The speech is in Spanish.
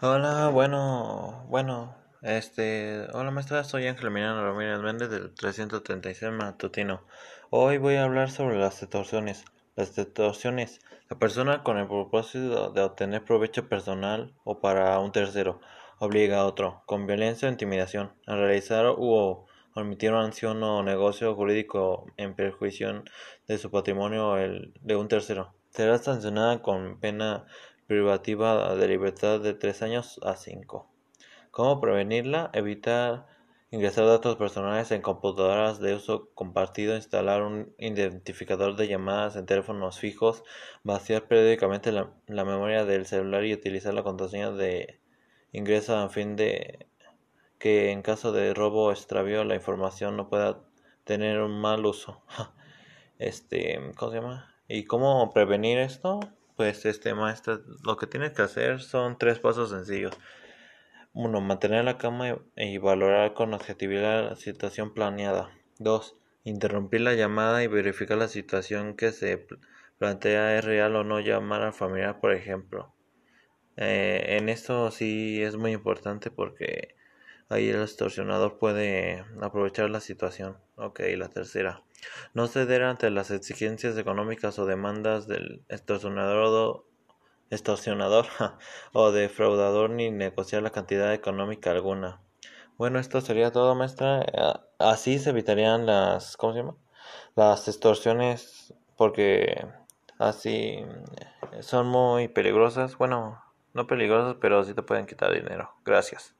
Hola, bueno, bueno, este, hola maestra, soy Ángel Emiliano Ramírez Méndez del 336 Matutino. Hoy voy a hablar sobre las extorsiones. Las extorsiones, la persona con el propósito de obtener provecho personal o para un tercero, obliga a otro, con violencia o intimidación, a realizar u omitir una acción o negocio jurídico en perjuicio de su patrimonio o el de un tercero. Será sancionada con pena privativa de libertad de tres años a cinco. ¿Cómo prevenirla? Evitar ingresar datos personales en computadoras de uso compartido, instalar un identificador de llamadas en teléfonos fijos, vaciar periódicamente la, memoria del celular y utilizar la contraseña de ingreso a fin de que en caso de robo o extravío la información no pueda tener un mal uso. Este, ¿cómo se llama? ¿Y cómo prevenir esto? Pues este maestro, lo que tienes que hacer son tres pasos sencillos. Uno, mantener la cama y, valorar con objetividad la situación planeada. Dos, interrumpir la llamada y verificar la situación que se plantea es real o no llamar al familiar, por ejemplo. Eh, en esto sí es muy importante porque ahí el extorsionador puede aprovechar la situación. Ok, la tercera. No ceder ante las exigencias económicas o demandas del extorsionador, extorsionador o defraudador ni negociar la cantidad económica alguna. Bueno, esto sería todo, maestra. Así se evitarían las, ¿cómo se llama? Las extorsiones porque así son muy peligrosas. Bueno, no peligrosas, pero sí te pueden quitar dinero. Gracias.